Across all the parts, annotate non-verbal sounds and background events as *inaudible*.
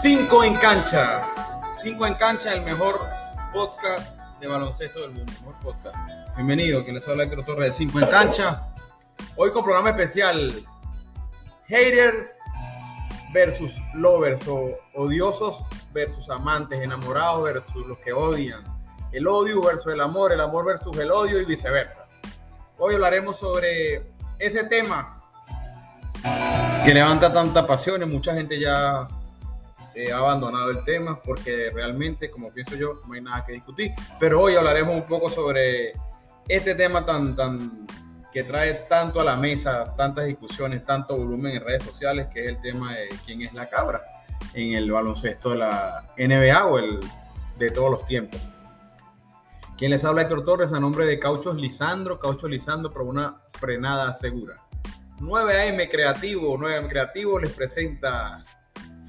Cinco en cancha. Cinco en cancha, el mejor podcast de baloncesto del mundo. Mejor podcast. Bienvenido, que les habla Héctor Torres de Cinco en cancha. Hoy con programa especial. Haters versus lovers o odiosos versus amantes, enamorados versus los que odian. El odio versus el amor, el amor versus el odio y viceversa. Hoy hablaremos sobre ese tema que levanta tanta pasión y mucha gente ya eh, ha abandonado el tema porque realmente, como pienso yo, no hay nada que discutir. Pero hoy hablaremos un poco sobre este tema tan, tan que trae tanto a la mesa, tantas discusiones, tanto volumen en redes sociales, que es el tema de quién es la cabra en el baloncesto de la NBA o el de todos los tiempos. Quien les habla Héctor Torres a nombre de Cauchos Lisandro, Cauchos Lisandro por una frenada segura. 9AM Creativo, 9AM Creativo les presenta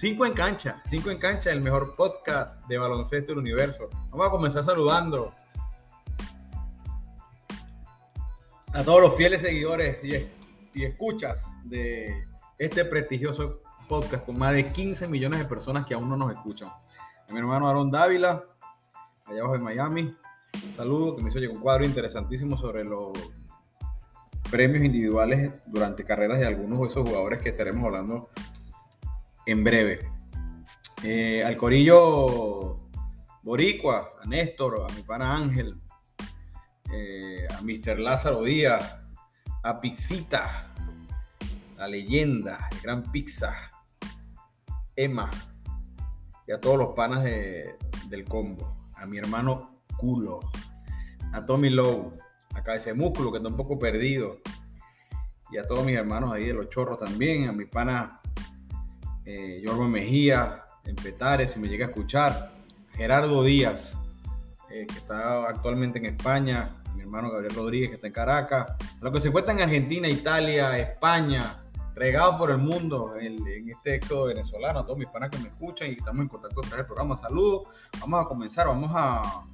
5 en cancha, 5 en cancha, el mejor podcast de baloncesto del universo. Vamos a comenzar saludando a todos los fieles seguidores y, y escuchas de este prestigioso podcast con más de 15 millones de personas que aún no nos escuchan. A mi hermano Aaron Dávila, allá abajo de Miami. Un saludo que me hizo llegar un cuadro interesantísimo sobre los premios individuales durante carreras de algunos de esos jugadores que estaremos hablando en breve. Eh, al Corillo Boricua, a Néstor, a mi pana Ángel, eh, a Mr. Lázaro Díaz, a Pixita, la leyenda, el gran Pizza, Emma y a todos los panas del combo, a mi hermano Culo, a Tommy Lowe, acá ese músculo que está un poco perdido. Y a todos mis hermanos ahí de los chorros también, a mi pana eh, Mejía, en Petares, si me llega a escuchar, Gerardo Díaz, eh, que está actualmente en España, mi hermano Gabriel Rodríguez, que está en Caracas, los que se encuentran en Argentina, Italia, España, regados por el mundo en, este éxodo venezolano, todos mis panas que me escuchan y estamos en contacto con el programa. Saludos, vamos a comenzar, vamos a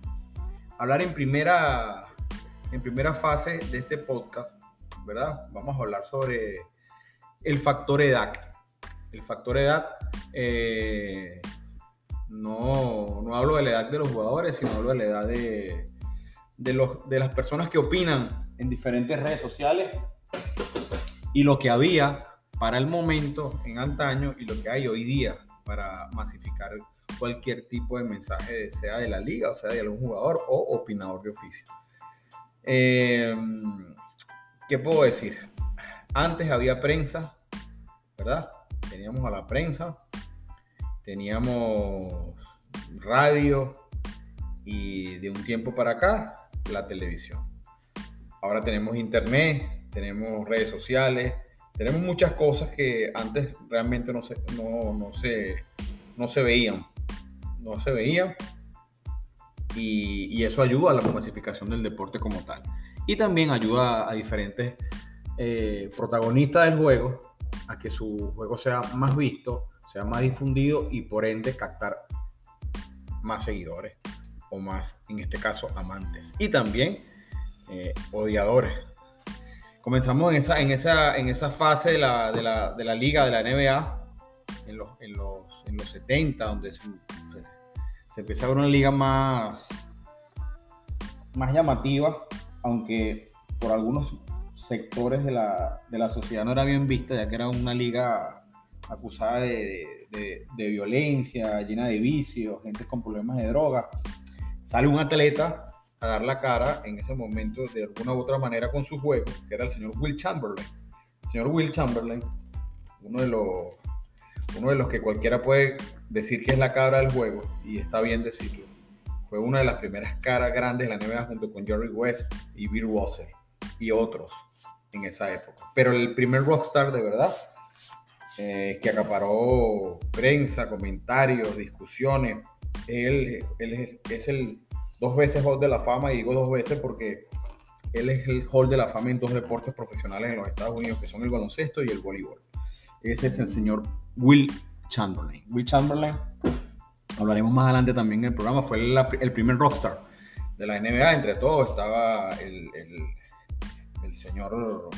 hablar en primera en primera fase de este podcast, ¿verdad? Vamos a hablar sobre el factor edad. El factor edad, eh, no, no, hablo de la edad de los jugadores, sino hablo de la edad de, de, los, de las personas que opinan en diferentes redes sociales y lo que había para el momento en antaño y lo que hay hoy día para masificar cualquier tipo de mensaje, sea de la liga, o sea de algún jugador o opinador de oficio. Em, ¿Qué puedo decir? Antes había prensa, ¿verdad? Teníamos a la prensa, teníamos radio y de un tiempo para acá la televisión. Ahora tenemos internet, tenemos redes sociales, tenemos muchas cosas que antes realmente no se, no, se, no se veían. No se veían y, eso ayuda a la masificación del deporte como tal. Y también ayuda a diferentes eh, protagonistas del juego a que su juego sea más visto, sea más difundido y por ende captar más seguidores o más, en este caso, amantes. Y también eh, odiadores. Comenzamos en esa, en esa, en esa fase de la, de, la, de la liga, de la NBA, en los, en los, en los 70, donde se, se empieza a una liga más, más llamativa, aunque por algunos sectores de la, de la sociedad no era bien vista, ya que era una liga acusada de, de, violencia, llena de vicios, gente con problemas de droga. Sale un atleta a dar la cara en ese momento de alguna u otra manera con su juego, que era el señor Will Chamberlain. El señor Will Chamberlain, uno de los, uno de los que cualquiera puede decir que es la cabra del juego, y está bien decirlo. Fue una de las primeras caras grandes de la NBA junto con Jerry West y Bill Russell y otros en esa época. Pero el primer rockstar de verdad, eh, que acaparó prensa, comentarios, discusiones, él, él es, el dos veces Hall de la Fama, y digo dos veces porque él es el Hall de la Fama en dos deportes profesionales en los Estados Unidos, que son el baloncesto y el voleibol. Ese es el señor Will Chamberlain. Will Chamberlain, hablaremos más adelante también en el programa, fue el, primer rockstar de la NBA. Entre todos estaba el, el, señor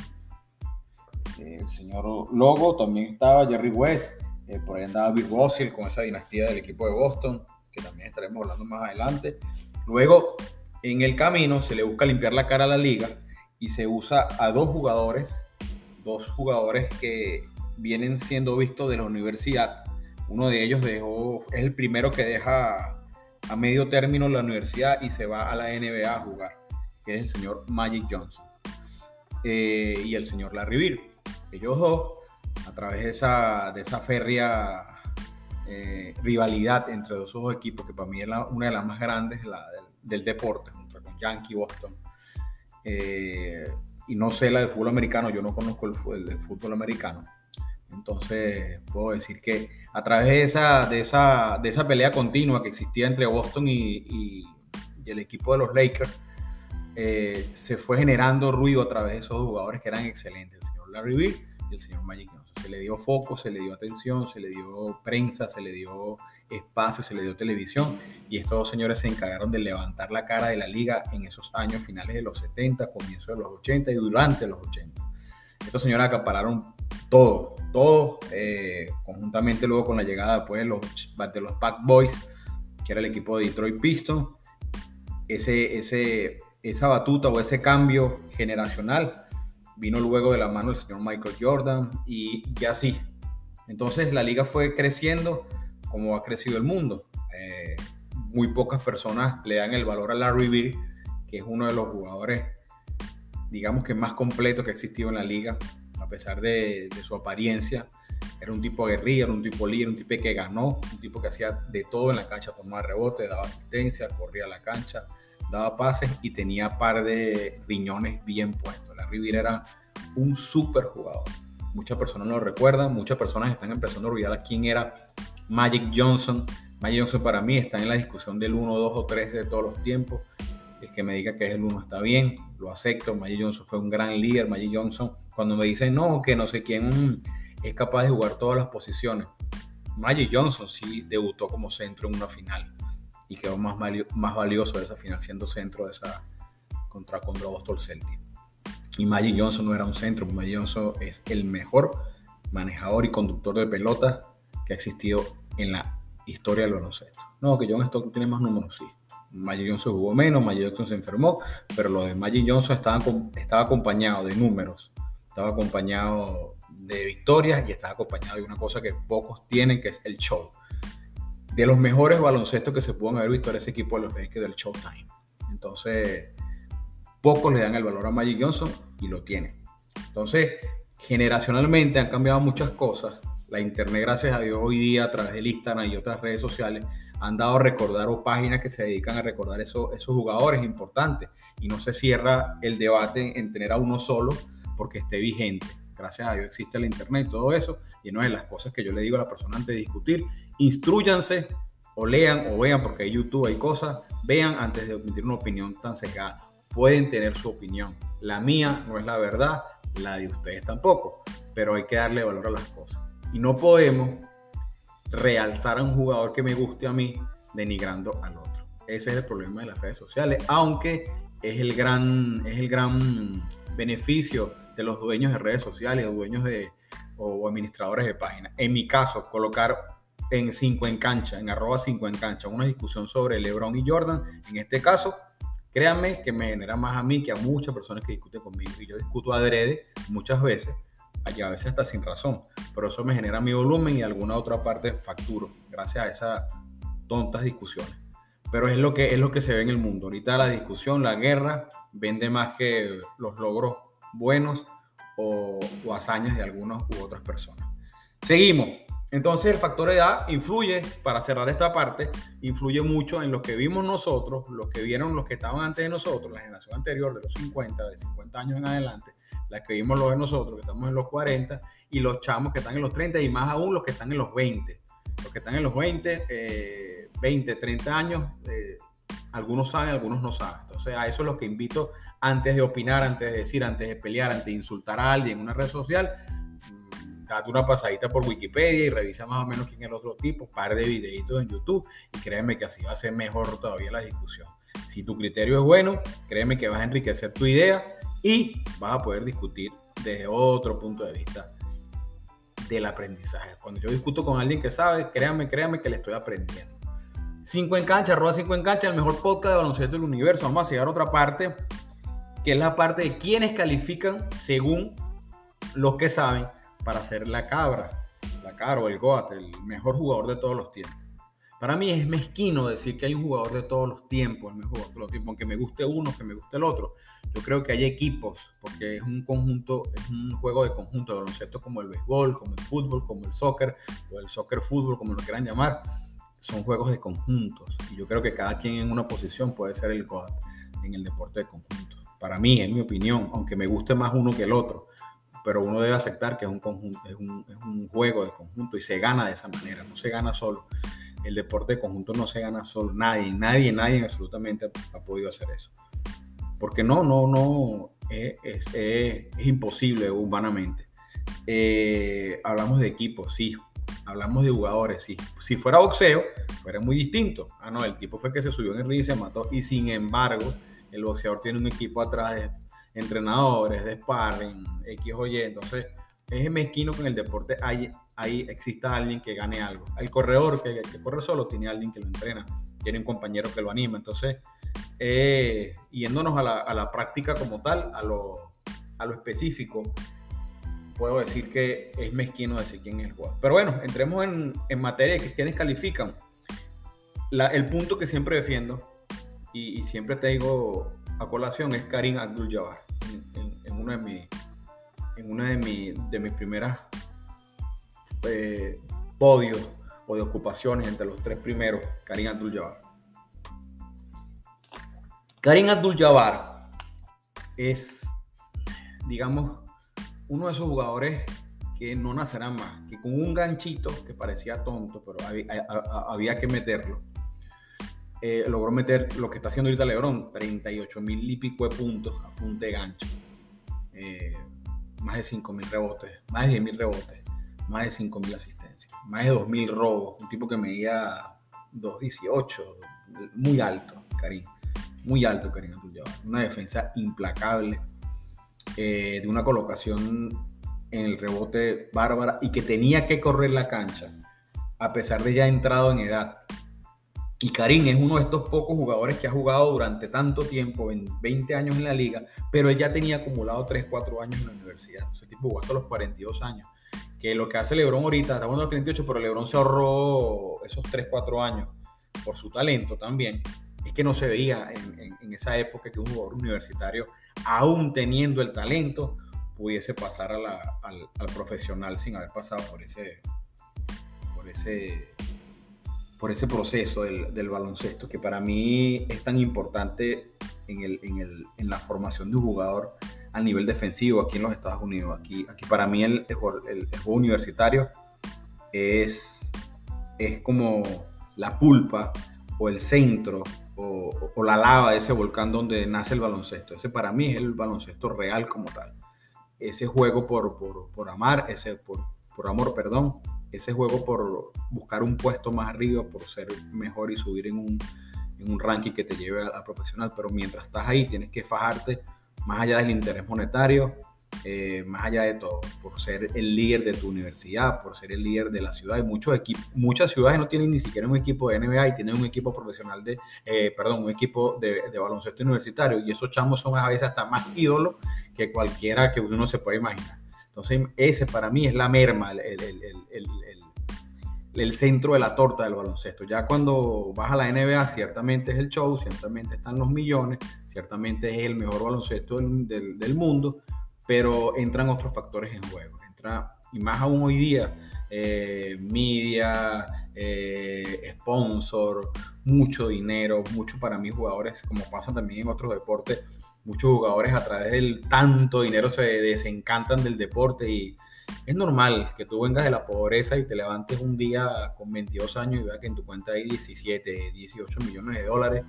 el señor Logo, también estaba Jerry West, Eh, por ahí andaba Bill Russell con esa dinastía del equipo de Boston, que también estaremos hablando más adelante. Luego, en el camino, se le busca limpiar la cara a la liga y se usa a dos jugadores, dos jugadores que vienen siendo vistos de la universidad. Uno de ellos dejó, es el primero que deja a medio término la universidad y se va a la NBA a jugar, que es el señor Magic Johnson eh, y el señor Larry Bird. Ellos dos, a través de esa, de esa férrea eh, rivalidad entre los dos equipos, que para mí es una de las más grandes la, del, deporte, junto con Yankee Boston. Eh, y no sé la del fútbol americano, yo no conozco el, el, fútbol americano. Entonces puedo decir que a través de esa, de esa, de esa pelea continua que existía entre Boston y, y, el equipo de los Lakers, eh, se fue generando ruido a través de esos jugadores que eran excelentes, el señor Larry Bird y el señor Magic Johnson. Se le dio foco, se le dio atención, se le dio prensa, se le dio espacio, se le dio televisión y estos dos señores se encargaron de levantar la cara de la liga en esos años finales de los 70, comienzos de los 80 y durante los 80. Estos señores acapararon todo, todo, eh, conjuntamente luego con la llegada pues, de, los, de los Pack Boys, que era el equipo de Detroit Pistons, ese, ese, esa batuta o ese cambio generacional vino luego de la mano del señor Michael Jordan y ya así. Entonces la liga fue creciendo como ha crecido el mundo. Eh, muy pocas personas le dan el valor a Larry Bird, que es uno de los jugadores, digamos que más completo que ha existido en la liga a pesar de, su apariencia. Era un tipo guerrilla, un tipo líder, un tipo que ganó, un tipo que hacía de todo en la cancha, tomaba rebote, daba asistencia, corría a la cancha, daba pases y tenía par de riñones bien puestos. La Rivera era un súper jugador. Muchas personas lo recuerdan, muchas personas están empezando a olvidar a quién era Magic Johnson. Magic Johnson para mí está en la discusión del 1, 2 o 3 de todos los tiempos. El que me diga que es el 1 está bien, lo acepto. Magic Johnson fue un gran líder. Magic Johnson cuando me dicen, no, que no sé quién es capaz de jugar todas las posiciones. Magic Johnson sí debutó como centro en una final y quedó más, más valioso esa final siendo centro de esa contra, contra Boston Celtics. Y Magic Johnson no era un centro, Magic Johnson es el mejor manejador y conductor de pelota que ha existido en la historia del baloncesto. No, que John Stockton tiene más números, sí. Magic Johnson jugó menos, Magic Johnson se enfermó, pero lo de Magic Johnson estaba, estaba acompañado de números estaba acompañado de victorias y estaba acompañado de una cosa que pocos tienen, que es el show. De los mejores baloncestos que se pueden haber visto en ese equipo de los Lakers del Showtime. Entonces, pocos le dan el valor a Magic Johnson y lo tienen. Entonces, generacionalmente han cambiado muchas cosas. La internet, gracias a Dios, hoy día a través del Instagram y otras redes sociales, han dado a recordar o páginas que se dedican a recordar esos, esos jugadores importantes. Y no se cierra el debate en tener a uno solo, porque esté vigente. Gracias a Dios existe el Internet y todo eso. Y no es las cosas que yo le digo a la persona antes de discutir. Instruyanse o lean o vean, porque en YouTube hay cosas. Vean antes de emitir una opinión tan secada. Pueden tener su opinión. La mía no es la verdad, la de ustedes tampoco. Pero hay que darle valor a las cosas. Y no podemos realzar a un jugador que me guste a mí denigrando al otro. Ese es el problema de las redes sociales, aunque es el gran, es el gran beneficio de los dueños de redes sociales o dueños de o administradores de páginas. En mi caso, colocar en 5 en cancha, en arroba 5 en cancha, una discusión sobre LeBron y Jordan, en este caso, créanme que me genera más a mí que a muchas personas que discuten conmigo. Y yo discuto adrede muchas veces, y a veces hasta sin razón, pero eso me genera mi volumen y alguna otra parte facturo, gracias a esas tontas discusiones. Pero es lo que, es lo que se ve en el mundo. Ahorita la discusión, la guerra, vende más que los logros buenos o, hazañas de algunas u otras personas. Seguimos. Entonces el factor edad influye, para cerrar esta parte, influye mucho en lo que vimos nosotros, los que vieron los que estaban antes de nosotros, la generación anterior de los 50, de 50 años en adelante, la que vimos los de nosotros, que estamos en los 40, y los chamos que están en los 30, y más aún los que están en los 20. Los que están en los 20, 20, 30 años, eh, algunos saben, algunos no saben. Entonces a eso es lo que invito antes de opinar, antes de decir, antes de pelear, antes de insultar a alguien en una red social, mm, date una pasadita por Wikipedia y revisa más o menos quién es el otro tipo, par de videitos en YouTube y créeme que así va a ser mejor todavía la discusión. Si tu criterio es bueno, créeme que vas a enriquecer tu idea y vas a poder discutir desde otro punto de vista del aprendizaje. Cuando yo discuto con alguien que sabe, créanme, créanme que le estoy aprendiendo. 5 en cancha, arroba 5 en cancha, el mejor podcast de baloncesto del universo. Vamos a llegar a otra parte, que es la parte de quienes califican según los que saben para ser la cabra, la cabra o el GOAT, el mejor jugador de todos los tiempos. Para mí es mezquino decir que hay un jugador de todos los tiempos, el mejor jugador de todos los tiempos, aunque me guste uno, que me guste el otro. Yo creo que hay equipos, porque es un conjunto, es un juego de conjunto de baloncesto como el béisbol, como el fútbol, como el soccer, o el soccer fútbol, como lo quieran llamar. Son juegos de conjuntos. Y yo creo que cada quien en una posición puede ser el GOAT en el deporte de conjunto. Para mí, en mi opinión, aunque me guste más uno que el otro, pero uno debe aceptar que es un, conjunto, es un, es un juego de conjunto y se gana de esa manera, no se gana solo el deporte de conjunto no se gana solo. Nadie, nadie, nadie absolutamente ha, podido hacer eso. Porque no, no, no, es, es, imposible humanamente. Eh, hablamos de equipos, sí. Hablamos de jugadores, sí. Si fuera boxeo, fuera muy distinto. Ah, no, el tipo fue que se subió en el ring y se mató. Y sin embargo, el boxeador tiene un equipo atrás de entrenadores, de sparring, X o Y. Entonces, es mezquino que en el deporte hay, ahí exista alguien que gane algo. El corredor que, corre solo tiene alguien que lo entrena, tiene un compañero que lo anima. Entonces, eh, yéndonos a la, práctica como tal, a lo, específico, puedo decir que es mezquino decir quién es el jugador. Pero bueno, entremos en, materia de quienes califican. el punto que siempre defiendo y, siempre te digo a colación es Karim Abdul-Jabbar en, en, una de mis en una de, de mis primeras eh, podios o de ocupaciones entre los tres primeros, Karim Abdul-Jabbar. Karim Abdul-Jabbar es, digamos, uno de esos jugadores que no nacerán más, que con un ganchito que parecía tonto, pero había, que meterlo. Eh, logró meter lo que está haciendo ahorita Lebron, 38 mil y de puntos a punta de gancho. Eh, más de 5 mil rebotes, más de 10 mil rebotes, más de 5 mil asistencias, más de 2 mil robos, un tipo que medía 2.18, muy alto, Karim, muy alto Karim una defensa implacable, eh, de una colocación en el rebote bárbara y que tenía que correr la cancha, a pesar de ya entrado en edad. Y Karim es uno de estos pocos jugadores que ha jugado durante tanto tiempo, 20 años en la liga, pero él ya tenía acumulado 3, 4 años en la universidad. Ese tipo jugó hasta los 42 años. Que lo que hace Lebron ahorita, estamos en los 38, pero Lebron se ahorró esos 3, 4 años por su talento también. Es que no se veía en, esa época que un jugador universitario, aún teniendo el talento, pudiese pasar al, al profesional sin haber pasado por ese, por ese por ese proceso del, baloncesto que para mí es tan importante en, la formación de un jugador a nivel defensivo aquí en los Estados Unidos. Aquí, para mí el, juego universitario es, es como la pulpa o el centro o, la lava de ese volcán donde nace el baloncesto. Ese para mí es el baloncesto real como tal. Ese juego por, amar, ese por amor, perdón, ese juego por buscar un puesto más arriba, por ser mejor y subir en un, en un ranking que te lleve a, profesional. Pero mientras estás ahí, tienes que fajarte más allá del interés monetario, eh, más allá de todo, por ser el líder de tu universidad, por ser el líder de la ciudad. Hay muchos muchas ciudades no tienen ni siquiera un equipo de NBA y tienen un equipo profesional de, eh, perdón, un equipo de, baloncesto universitario y esos chamos son a veces hasta más ídolos que cualquiera que uno se pueda imaginar. Entonces, ese para mí es la merma, el, el, centro de la torta del baloncesto. Ya cuando vas a la NBA, ciertamente es el show, ciertamente están los millones, ciertamente es el mejor baloncesto del, mundo, pero entran otros factores en juego. Entra, y más aún hoy día, eh, media, eh, sponsor, mucho dinero, mucho para mí jugadores, como pasa también en otros deportes, muchos jugadores a través del tanto dinero se desencantan del deporte y es normal que tú vengas de la pobreza y te levantes un día con 22 años y veas que en tu cuenta hay 17, 18 millones de dólares.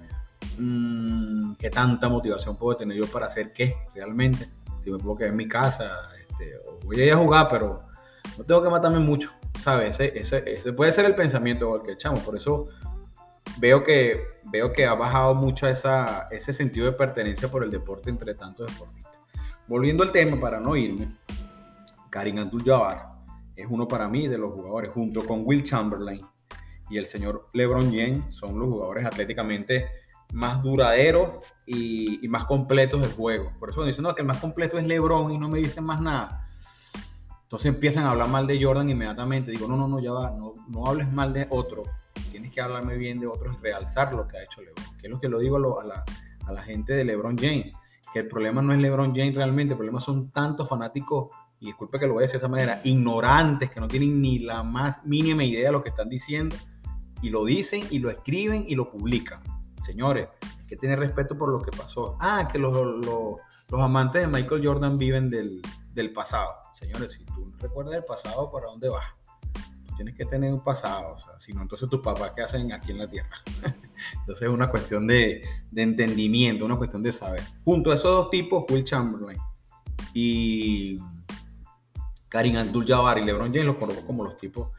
Mm, ¿Qué tanta motivación puedo tener yo para hacer qué realmente? Si me puedo quedar en mi casa, este, voy a ir a jugar, pero no tengo que matarme mucho, ¿sabes? Ese, ese, puede ser el pensamiento de cualquier chamo, por eso veo que, veo que ha bajado mucho esa, ese sentido de pertenencia por el deporte entre tantos deportistas. Volviendo al tema, para no irme, Karim Abdul-Jabbar, es uno para mí de los jugadores, junto con Will Chamberlain y el señor LeBron James, son los jugadores atléticamente más duraderos y, más completos del juego. Por eso me dicen, no, que el más completo es LeBron y no me dicen más nada. Entonces empiezan a hablar mal de Jordan inmediatamente. Digo, no, no, no, ya va, no, no hables mal de otro. Tienes que hablarme bien de otros y realzar lo que ha hecho LeBron. Que es lo que lo digo a, la, gente de LeBron James. Que el problema no es LeBron James realmente, el problema son tantos fanáticos y disculpe que lo voy a decir de esa manera, ignorantes que no tienen ni la más mínima idea de lo que están diciendo y lo dicen y lo escriben y lo publican. Señores, hay que tener respeto por lo que pasó. Ah, que los, amantes de Michael Jordan viven del, del, pasado. Señores, si tú recuerdas el pasado, ¿para dónde vas? Tienes que tener un pasado, o sea, si no, entonces tus papás, ¿qué hacen aquí en la tierra? *laughs* entonces es una cuestión de, de entendimiento, una cuestión de saber. Junto a esos dos tipos, Will Chamberlain y Karim Abdul-Jabbar y LeBron James los conozco como los tipos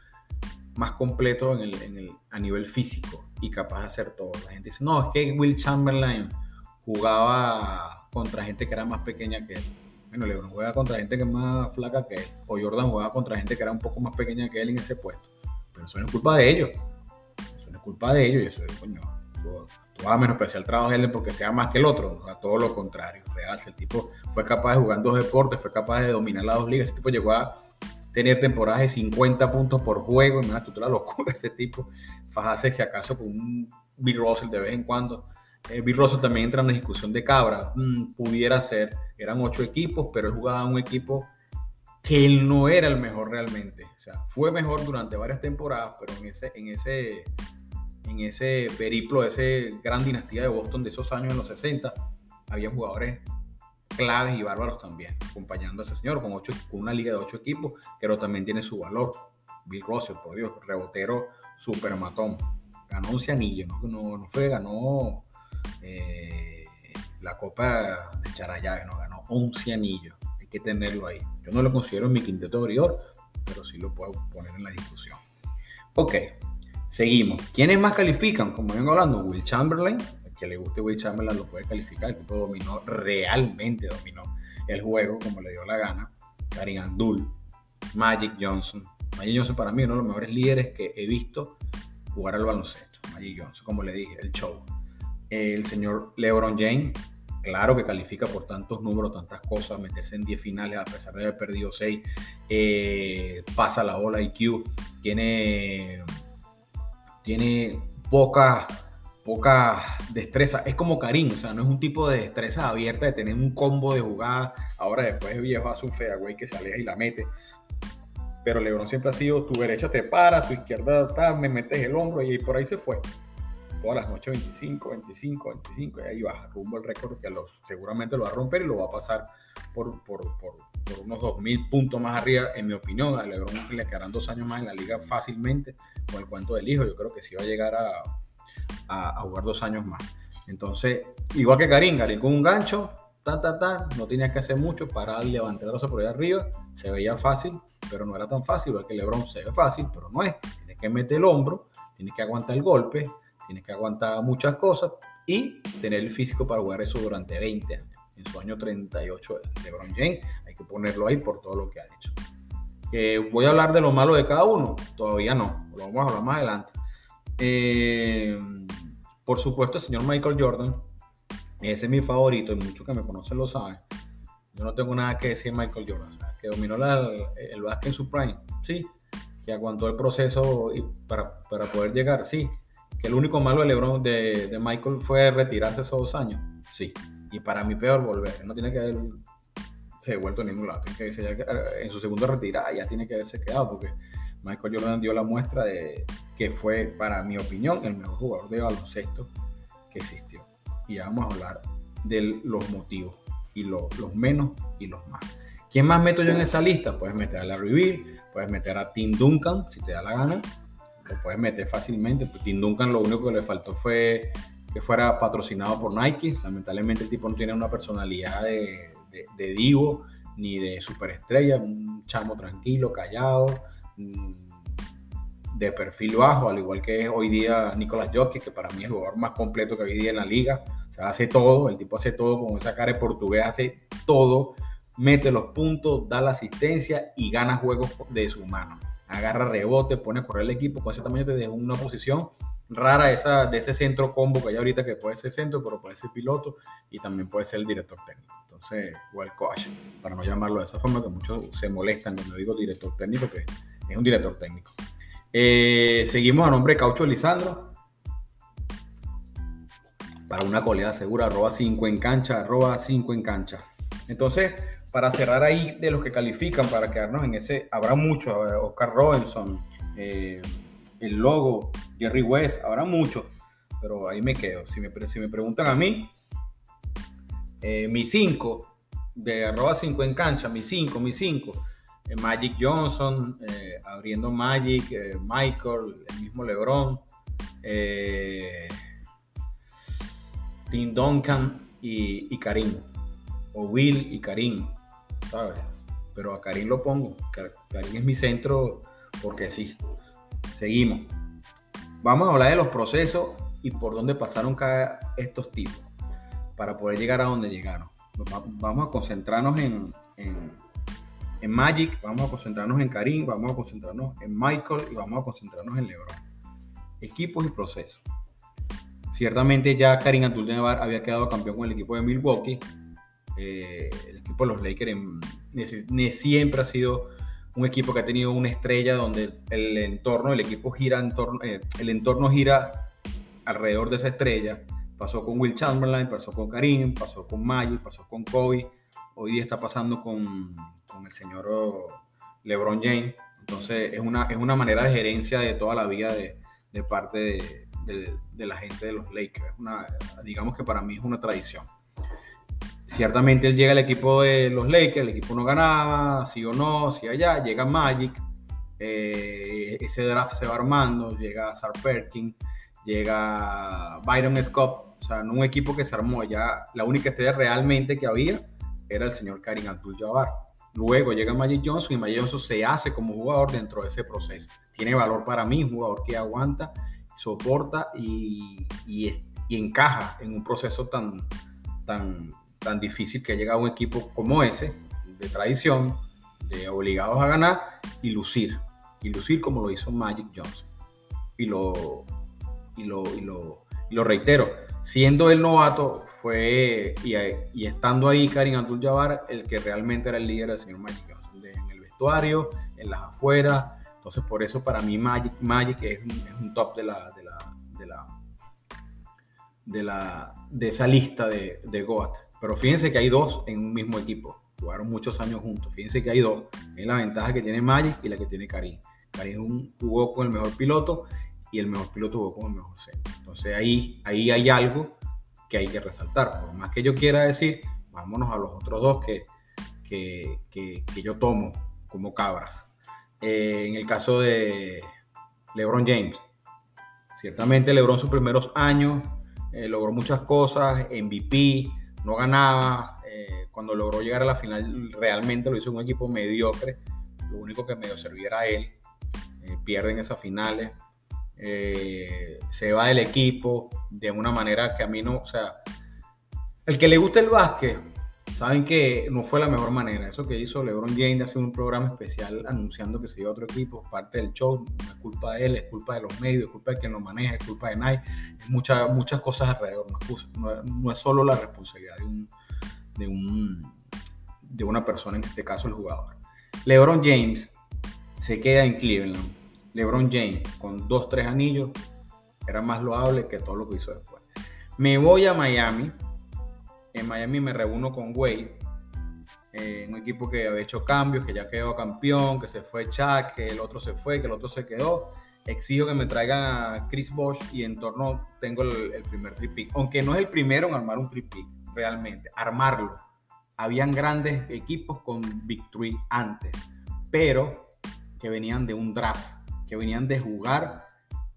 más completos en el, a nivel físico y capaz de hacer todo. La gente dice, no, es que Will Chamberlain jugaba contra gente que era más pequeña que él. Bueno, LeBron juega contra gente que es más flaca que él. O Jordan jugaba contra gente que era un poco más pequeña que él en ese puesto. Pero eso no es culpa de ellos. Eso no es culpa de ellos y eso es, coño, tú, vas a menospreciar el trabajo de él porque sea más que el otro. O todo lo contrario. Real, el tipo fue capaz de jugar dos deportes, fue capaz de dominar las dos ligas. Ese tipo llegó a tener temporadas de 50 puntos por juego. Imagínate tú la locura *laughs* ese tipo. Fajarse si acaso con un Bill Russell de vez en cuando. Eh, Bill Russell también entra en la discusión de Cabra. Mm, pudiera ser, eran ocho equipos, pero él jugaba un equipo que él no era el mejor realmente. O sea, fue mejor durante varias temporadas, pero en ese, en ese, en ese periplo, esa gran dinastía de Boston de esos años en los 60, había jugadores claves y bárbaros también, acompañando a ese señor con, ocho, con una liga de ocho equipos, pero también tiene su valor. Bill Russell, por Dios, rebotero super matón. Ganó un anillo, no, no, fue, ganó eh, la Copa de Charayave, no ganó 11 anillos. Hay que tenerlo ahí. Yo no lo considero mi quinteto abridor, pero sí lo puedo poner en la discusión. Ok, seguimos. ¿Quiénes más califican? Como vengo hablando, Will Chamberlain, que le guste Will Chamberlain lo puede calificar. El tipo dominó, realmente dominó el juego como le dio la gana. Karim Abdul, Magic Johnson. Magic Johnson para mí uno de los mejores líderes que he visto jugar al baloncesto. Magic Johnson, como le dije, el show. El señor LeBron James, claro que califica por tantos números, tantas cosas, meterse en 10 finales a pesar de haber perdido 6, eh, pasa la ola IQ, tiene, tiene poca poca destreza. Es como Karim, o sea, no es un tipo de destreza abierta de tener un combo de jugada. Ahora después de viejo hace un fairway que se aleja y la mete. Pero LeBron siempre ha sido tu derecha te para, tu izquierda me metes el hombro y por ahí se fue. Todas las noches 25, 25, 25 y ahí baja rumbo el récord que seguramente lo va a romper y lo va a pasar por, por, por, por unos 2.000 puntos más arriba, en mi opinión. A LeBron le quedarán dos años más en la liga fácilmente con el cuento del hijo. Yo creo que sí va a llegar a a, jugar dos años más. Entonces, igual que Karim, Karim con un gancho, ta, ta, ta, no tenía que hacer mucho para levantarse por ahí arriba, se veía fácil, pero no era tan fácil, igual que LeBron se ve fácil, pero no es. Tienes que meter el hombro, tienes que aguantar el golpe, tienes que aguantar muchas cosas y tener el físico para jugar eso durante 20 años. En su año 38, LeBron James, hay que ponerlo ahí por todo lo que ha hecho. voy a hablar de lo malo de cada uno, todavía no, lo vamos a hablar más adelante. Eh, por supuesto, el señor Michael Jordan, ese es mi favorito y muchos que me conocen lo saben. Yo no tengo nada que decir de Michael Jordan, que dominó el básquet en su prime, sí, que aguantó el proceso para, para, poder llegar, sí, el único malo de LeBron, de, Michael fue retirarse esos dos años, sí, y para mí peor volver, no tiene que haber se devuelto a ningún lado, que en su segunda retirada ya tiene que haberse quedado, porque Michael Jordan dio la muestra de que fue, para mi opinión, el mejor jugador de baloncesto que existió. Y ya vamos a hablar de los motivos, y los menos y los más. ¿Quién más meto yo en esa lista? Puedes meter a Larry Bird, puedes meter a Tim Duncan, si te da la gana, lo puedes meter fácilmente. Pues Tim Duncan lo único que le faltó fue que fuera patrocinado por Nike. Lamentablemente el tipo no tiene una personalidad de, de, divo ni de superestrella, un chamo tranquilo, callado, Mm, de perfil bajo, al igual que hoy día Nicolás Jokic, que para mí es el jugador más completo que hoy día en la liga. O sea, hace todo, el tipo hace todo, con esa cara de portugués hace todo, mete los puntos, da la asistencia y gana juegos de su mano. Agarra rebote, pone a correr el equipo, con ese tamaño te deja una posición rara esa, de ese centro combo que hay ahorita, que puede ser centro, pero puede ser piloto y también puede ser el director técnico. Entonces, o el coach, para no llamarlo de esa forma, que muchos se molestan cuando digo director técnico, que es un director técnico. Eh, seguimos a nombre Caucho Lisandro. Para una coleada segura, arroba 5 en cancha, arroba 5 en cancha. Entonces, para cerrar ahí de los que califican, para quedarnos en ese, habrá muchos, Oscar Robinson, eh, el logo, Jerry West, habrá muchos, pero ahí me quedo. Si me, si me preguntan a mí, eh, mi 5, de arroba 5 en cancha, mi 5, mi 5, eh, Magic Johnson, abriendo Magic, Michael, el mismo LeBron, Tim Duncan y, y, Karim, o Will y Karim, Pero a Karim lo pongo, Karim es mi centro porque sí. Seguimos. Vamos a hablar de los procesos y por dónde pasaron cada estos tipos para poder llegar a donde llegaron. Vamos a concentrarnos en, en, Magic, vamos a concentrarnos en Karim, vamos a concentrarnos en Michael y vamos a concentrarnos en LeBron. Equipos y procesos. Ciertamente ya Karim Abdul-Jabbar había quedado campeón con el equipo de Milwaukee. Eh, el equipo de los Lakers siempre ha sido un equipo que ha tenido una estrella donde el entorno, el equipo gira, en torno, eh, el entorno gira alrededor de esa estrella. Pasó con Will Chamberlain, pasó con Karim, pasó con Magic, pasó con Kobe. Hoy día está pasando con, el señor LeBron James. Entonces es una, es una manera de gerencia de toda la vida de, parte de, la gente de los Lakers. Una, digamos que para mí es una tradición ciertamente él llega al equipo de los Lakers, el equipo no ganaba, sí o no, sí allá, llega Magic, eh, ese draft se va armando, llega Sar Perkin, llega Byron Scott, o sea, no un equipo que se armó, ya la única estrella realmente que había era el señor Karim Abdul-Jabbar. Luego llega Magic Johnson y Magic Johnson se hace como jugador dentro de ese proceso. Tiene valor para mí, un jugador que aguanta, soporta y, y, y encaja en un proceso tan, tan, tan difícil que llega a un equipo como ese, de tradición, de obligados a ganar y lucir. Y lucir como lo hizo Magic Johnson. Y lo, y lo, y lo, reitero, siendo el novato, fue y, estando ahí Karim Abdul-Jabbar, el que realmente era el líder del señor Magic Johnson, en el vestuario, en las afueras. Entonces, por eso para mí Magic, Magic es, un, es un top de la, de la, de la, de, la, esa lista de GOAT. Pero fíjense que hay dos en un mismo equipo. Jugaron muchos años juntos. Fíjense que hay dos. Es la ventaja que tiene Magic y la que tiene Karim. Karim jugó con el mejor piloto y el mejor piloto jugó con el mejor centro. Entonces ahí, ahí hay algo que hay que resaltar. Por más que yo quiera decir, vámonos a los otros dos que, que, que, yo tomo como cabras. Eh, en el caso de LeBron James, ciertamente LeBron sus primeros años eh, logró muchas cosas, MVP, no ganaba. Eh, cuando logró llegar a la final, realmente lo hizo un equipo mediocre. Lo único que medio servía era él. Eh, pierden esas finales. Eh, se va del equipo de una manera que a mí no, o sea, el que le gusta el básquet, saben que no fue la mejor manera. Eso que hizo LeBron James de un programa especial anunciando que se iba a otro equipo, parte del show, es culpa de él, es culpa de los medios, es culpa de quien lo maneja, es culpa de Nike, muchas muchas cosas alrededor. No, no, es solo la responsabilidad de, un, de, un, de una persona, en este caso el jugador. LeBron James se queda en Cleveland. LeBron James con dos, tres anillos era más loable que todo lo que hizo después. Me voy a Miami Miami me reúno con Wade, eh, un equipo que había hecho cambios, que ya quedó campeón, que se fue Chuck, que el otro se fue, que el otro se quedó. Exijo que me traigan a Chris Bosch y en torno tengo el, primer tripick. Aunque no es el primero en armar un tripick, realmente, armarlo. Habían grandes equipos con victory antes, pero que venían de un draft, que venían de jugar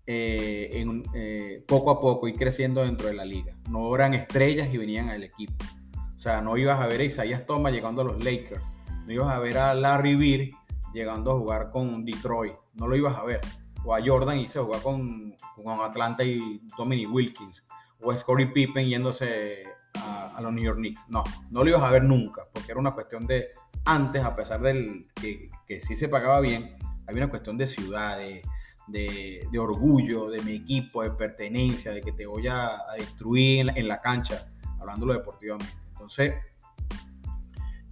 eh, en, eh, poco a poco y creciendo dentro de la liga. No eran estrellas y venían al equipo. O sea, no ibas a ver a Isaías Thomas llegando a los Lakers. No ibas a ver a Larry Bird llegando a jugar con Detroit. No lo ibas a ver. O a Jordan y se jugar con, con Atlanta y Dominic Wilkins. O a Scottie Pippen yéndose a, los New York Knicks. No, no lo ibas a ver nunca, porque era una cuestión de antes, a pesar del que, que sí se pagaba bien, había una cuestión de ciudad, de, orgullo, de mi equipo, de pertenencia, de que te voy a, destruir en la, cancha, hablándolo deportivamente. Entonces,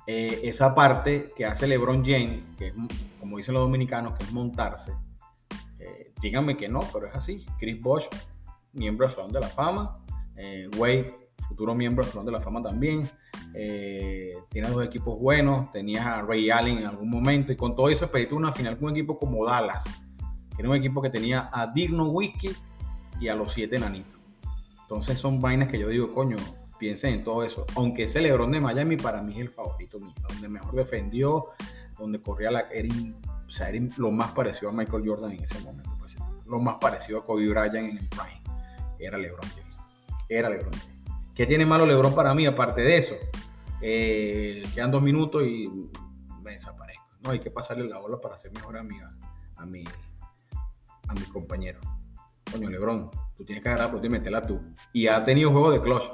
eh, esa parte que hace LeBron James, que es, como dicen los dominicanos, que es montarse, eh, díganme que no, pero es así. Chris Bosh, miembro del Salón de la Fama, eh, Wade, futuro miembro del Salón de la Fama también. tiene dos equipos buenos, tenías a Ray Allen en algún momento y con todo eso esperé una final con un equipo como Dallas, era un equipo que tenía a Digno Whisky y a los siete nanitos. Entonces son vainas que yo digo, coño, piensen en todo eso. Aunque ese Lebron de Miami para mí es el favorito mío, donde mejor defendió, donde corría la... O sea, era lo más parecido a Michael Jordan en ese momento. Pues, lo más parecido a Kobe Bryant en el prime. Era LeBron James. Era LeBron James. ¿Qué tiene malo LeBron para mí aparte de eso? Eh, quedan dos minutos y me desaparezco. No, hay que pasarle la bola para ser mejor amiga a mi a mis compañeros. Coño, Lebron, tú tienes que agarrar por ti y meterla tú. Y ha tenido juegos de clutch.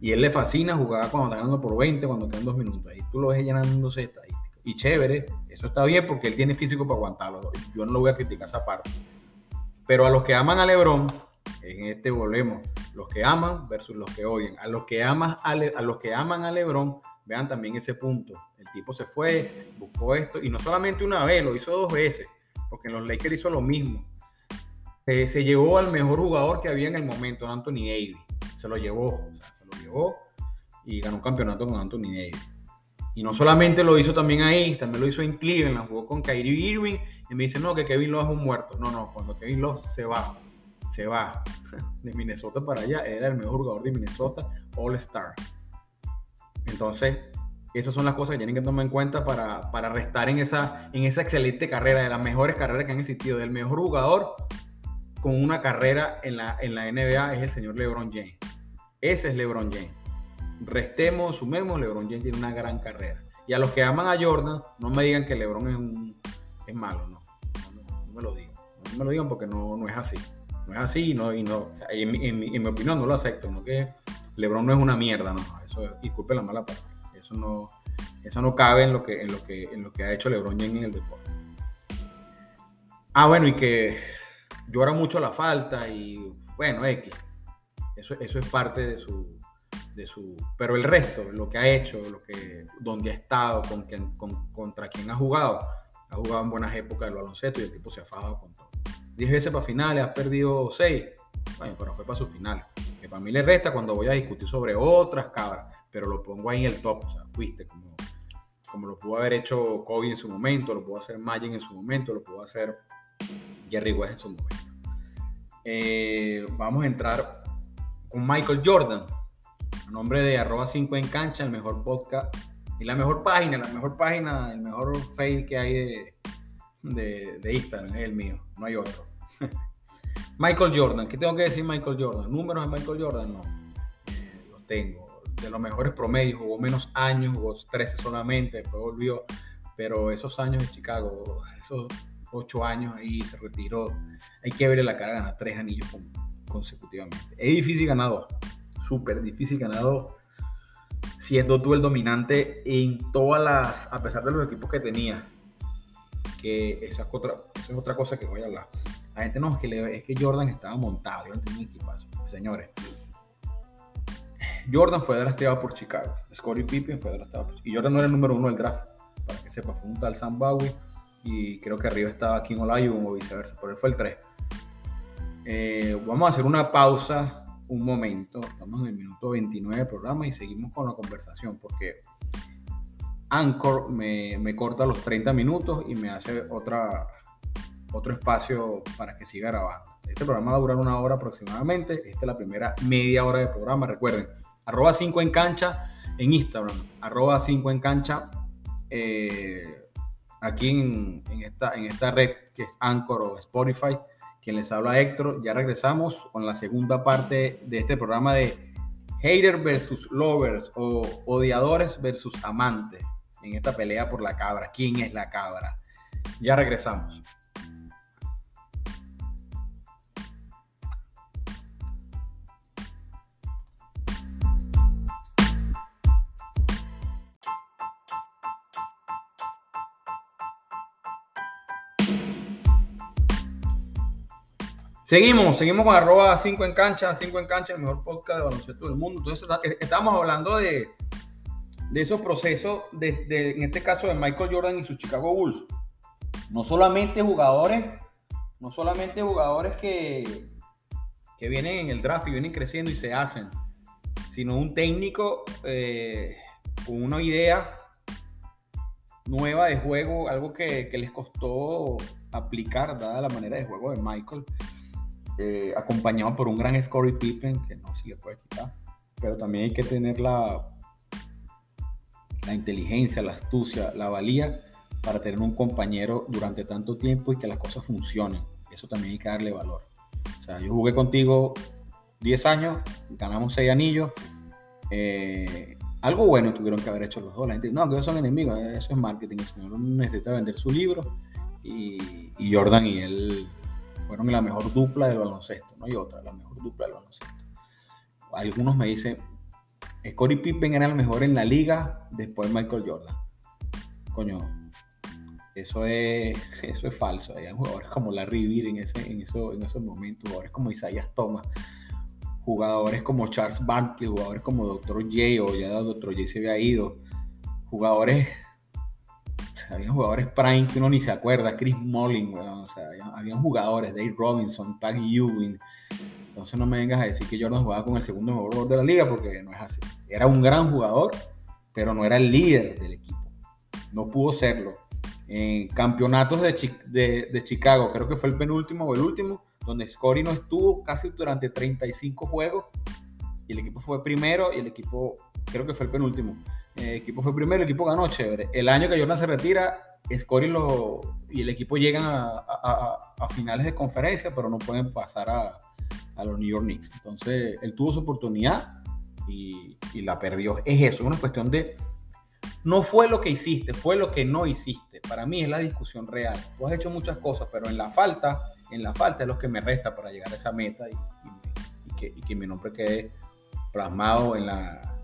Y él le fascina jugar cuando está ganando por 20, cuando quedan dos minutos. Ahí tú lo ves llenándose estadísticas. Y chévere, eso está bien porque él tiene físico para aguantarlo. Yo no lo voy a criticar esa parte. Pero a los que aman a Lebron, en este volvemos, los que aman versus los que odian. A los que, aman a, a los que aman a Lebron, vean también ese punto. El tipo se fue, buscó esto, y no solamente una vez, lo hizo dos veces, porque en los Lakers hizo lo mismo se llevó al mejor jugador que había en el momento, Anthony Davis. Se lo llevó, se lo llevó y ganó un campeonato con Anthony Davis. Y no solamente lo hizo también ahí, también lo hizo en Cleveland, jugó con Kyrie Irving y me dice, no, que Kevin Love es un muerto. No, no, cuando Kevin Love se va, se va *laughs* de Minnesota para allá, era el mejor jugador de Minnesota, All Star. Entonces, esas son las cosas que tienen que tomar en cuenta para, para restar en esa, en esa excelente carrera, de las mejores carreras que han existido, del mejor jugador con una carrera en la, en la NBA es el señor LeBron James. Ese es LeBron James. Restemos, sumemos, LeBron James tiene una gran carrera. Y a los que aman a Jordan, no me digan que LeBron es, un, es malo, no. No, me lo digan. No me lo digan porque no, no es así. No es así y, no, y, no, en, mi, opinión no lo acepto. No que LeBron no es una mierda, no. Eso, disculpe la mala palabra. Eso no, eso no cabe en lo, que, en, lo que, en lo que ha hecho LeBron James en el deporte. Ah, bueno, y que llora mucho la falta y bueno, X. Eso, eso es parte de su, de su... Pero el resto, lo que ha hecho, lo que, donde ha estado, con quien, con, contra quien ha jugado, ha jugado en buenas épocas del baloncesto y el tipo se ha fajado con todo. Diez veces para finales, ha perdido seis. Bueno, pero fue para sus finales. Que para mí le resta cuando voy a discutir sobre otras cabras, pero lo pongo ahí en el top. O sea, fuiste como, como lo pudo haber hecho Kobe en su momento, lo pudo hacer Magic en su momento, lo pudo hacer Jerry West en su momento. Eh, vamos a entrar con Michael Jordan, nombre de arroba 5 en cancha, el mejor podcast y la mejor página, la mejor página, el mejor face que hay de, de, Instagram, es el mío, no hay otro. *laughs* Michael Jordan, ¿qué tengo que decir Michael Jordan? ¿Números de Michael Jordan? No, eh, lo tengo. De los mejores promedios, jugó menos años, jugó 13 solamente, después volvió, pero esos años de Chicago, esos ocho años ahí, se retiró. Hay que verle la cara ganar tres anillos consecutivamente. Es difícil ganar dos, súper difícil ganar dos, siendo tú el dominante en todas las, a pesar de los equipos que tenía. Que esa es otra, es otra cosa que voy a hablar. La gente no, es que, es que Jordan estaba montado, no tenía equipazo. Señores, Jordan fue drafteado por Chicago. Scottie Pippen fue drafteado por Y Jordan no era el número uno del draft, para que sepa, fue un tal Sam Bowie y creo que arriba estaba King Olajuwon o viceversa, pero él fue el 3. Eh, vamos a hacer una pausa un momento, estamos en el minuto 29 del programa y seguimos con la conversación porque Anchor me, me corta los 30 minutos y me hace otra, otro espacio para que siga grabando. Este programa va a durar una hora aproximadamente. Esta es la primera media hora de programa. Recuerden, arroba 5 en cancha en Instagram, arroba 5 en cancha. Eh, aquí en, esta, en esta red que es Anchor o Spotify. Quien les habla Héctor, ya regresamos con la segunda parte de este programa de haters versus lovers o odiadores versus amantes en esta pelea por la cabra. ¿Quién es la cabra? Ya regresamos. Seguimos, seguimos con arroba 5 en cancha, 5 en cancha, el mejor podcast de baloncesto del mundo. Entonces, estamos hablando de, esos procesos, en este caso de Michael Jordan y su Chicago Bulls. No solamente jugadores, no solamente jugadores que, que vienen en el draft y vienen creciendo y se hacen, sino un técnico eh, con una idea nueva de juego, algo que, les costó aplicar, dada la manera de juego de Michael, eh, acompañado por un gran Scottie Pippen, que no se le puede quitar, pero también hay que tener la, la inteligencia, la astucia, la valía para tener un compañero durante tanto tiempo y que las cosas funcionen. Eso también hay que darle valor. O sea, yo jugué contigo 10 años, ganamos 6 anillos. Eh, algo bueno tuvieron que haber hecho los dos. La gente, no, que ellos son enemigos, eso es marketing. El señor necesita vender su libro. Y, Jordan y él fueron la mejor dupla del baloncesto. No hay otra, la mejor dupla del baloncesto. Algunos me dicen, Scottie Pippen era el mejor en la liga después de Michael Jordan. Coño, eso es, *laughs* eso es falso. Hay jugadores como Larry Bird en, ese, en, eso, en esos momentos, jugadores como Isaiah Thomas, jugadores como Charles Barkley, jugadores como Dr. J, o ya Dr. J se había ido, jugadores, había jugadores prime que uno ni se acuerda, Chris Mullin, o sea, había, jugadores, Dave Robinson, Pat Ewing. Entonces no me vengas a decir que Jordan jugaba con el segundo mejor jugador de la liga, porque no es así. Era un gran jugador, pero no era el líder del equipo. No pudo serlo. En campeonatos de, de Chicago, creo que fue el penúltimo o el último, donde Scotty no estuvo casi durante 35 juegos y el equipo fue primero y el equipo, creo que fue el penúltimo, el equipo fue primero, el equipo ganó, chévere. El año que Jordan se retira, Scotty lo, y el equipo llegan a, finales de conferencia, pero no pueden pasar a, los New York Knicks. Entonces, él tuvo su oportunidad y, y la perdió. Es eso, es una cuestión de no fue lo que hiciste, fue lo que no hiciste. Para mí es la discusión real. Tú has hecho muchas cosas, pero en la falta en la falta es lo que me resta para llegar a esa meta y, que, mi nombre quede plasmado en la,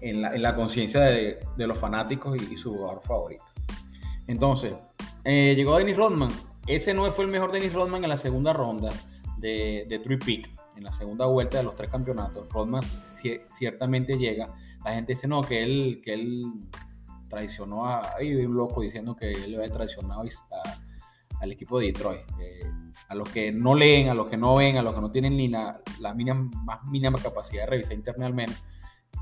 en la, conciencia de, los fanáticos y, su jugador favorito. Entonces, eh, llegó Dennis Rodman. Ese no fue el mejor Dennis Rodman en la segunda ronda de, de Three Peak, en la segunda vuelta de los tres campeonatos. Rodman ciertamente llega. La gente dice, no, que él, que él traicionó a... Hay un loco diciendo que él había traicionado al equipo de Detroit. Eh, a los que no leen, a los que no ven, a los que no tienen ni la, mínima, más mínima capacidad de revisar menos,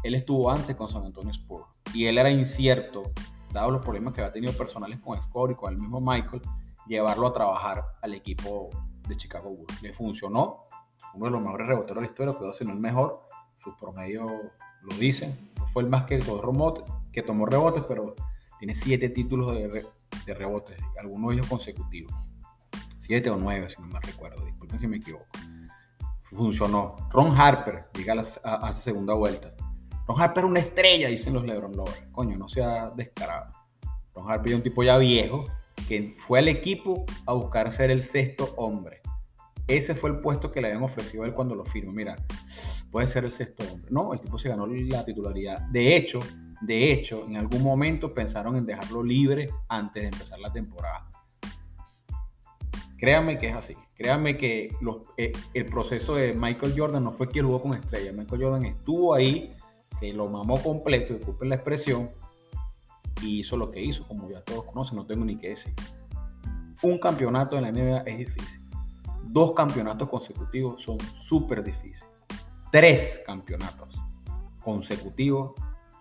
él estuvo antes con San Antonio Spurs y él era incierto, dado los problemas que había tenido personales con Score y con el mismo Michael, llevarlo a trabajar al equipo de Chicago Bulls. Le funcionó, uno de los mejores reboteros de la historia, quedó siendo el mejor, sus promedios lo dicen, fue el más que, que tomó rebotes, pero tiene siete títulos de, rebotes, algunos de ellos consecutivos. 7 o 9, si no me recuerdo, disculpen si me equivoco. Funcionó. Ron Harper llega a, esa segunda vuelta. Ron Harper es una estrella, dicen los Lebron Lovers. Coño, no sea descarado. Ron Harper es un tipo ya viejo que fue al equipo a buscar ser el sexto hombre. Ese fue el puesto que le habían ofrecido a él cuando lo firmó. Mira, puede ser el sexto hombre. No, el tipo se ganó la titularidad. De hecho, de hecho, en algún momento pensaron en dejarlo libre antes de empezar la temporada. Créanme que es así. Créanme que eh, el proceso de Michael Jordan no fue que jugó con estrella. Michael Jordan estuvo ahí, se lo mamó completo, disculpen la expresión, y hizo lo que hizo, como ya todos conocen, no tengo ni qué decir. Un campeonato en la NBA es difícil. Dos campeonatos consecutivos son súper difíciles. Tres campeonatos consecutivos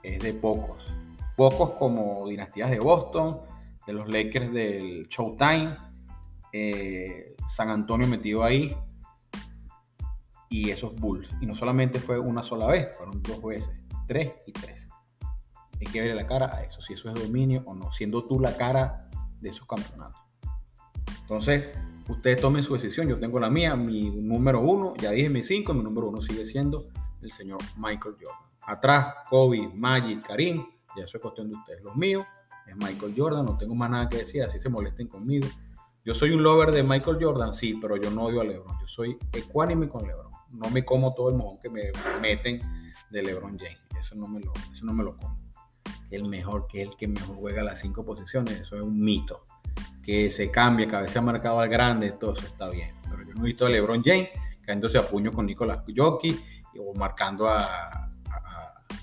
es de pocos. Pocos como dinastías de Boston, de los Lakers del Showtime, eh, San Antonio metido ahí y esos Bulls. Y no solamente fue una sola vez, fueron dos veces, tres y tres. Hay que verle la cara a eso, si eso es dominio o no, siendo tú la cara de esos campeonatos. Entonces, ustedes tomen su decisión. Yo tengo la mía, mi número uno, ya dije mi cinco, mi número uno sigue siendo el señor Michael Jordan. Atrás, Kobe, Magic, Karim, ya eso es cuestión de ustedes. Los míos es Michael Jordan, no tengo más nada que decir, así se molesten conmigo. Yo soy un lover de Michael Jordan, sí, pero yo no odio a LeBron. Yo soy ecuánime con LeBron. No me como todo el mojón que me meten de LeBron James. Eso no me lo, eso no me lo como. El mejor, que el que mejor juega las cinco posiciones, eso es un mito. Que se cambie, que a veces ha marcado al grande, todo eso está bien. Pero yo hemos visto a LeBron James cayéndose a puño con Nicolás Jockey o marcando a,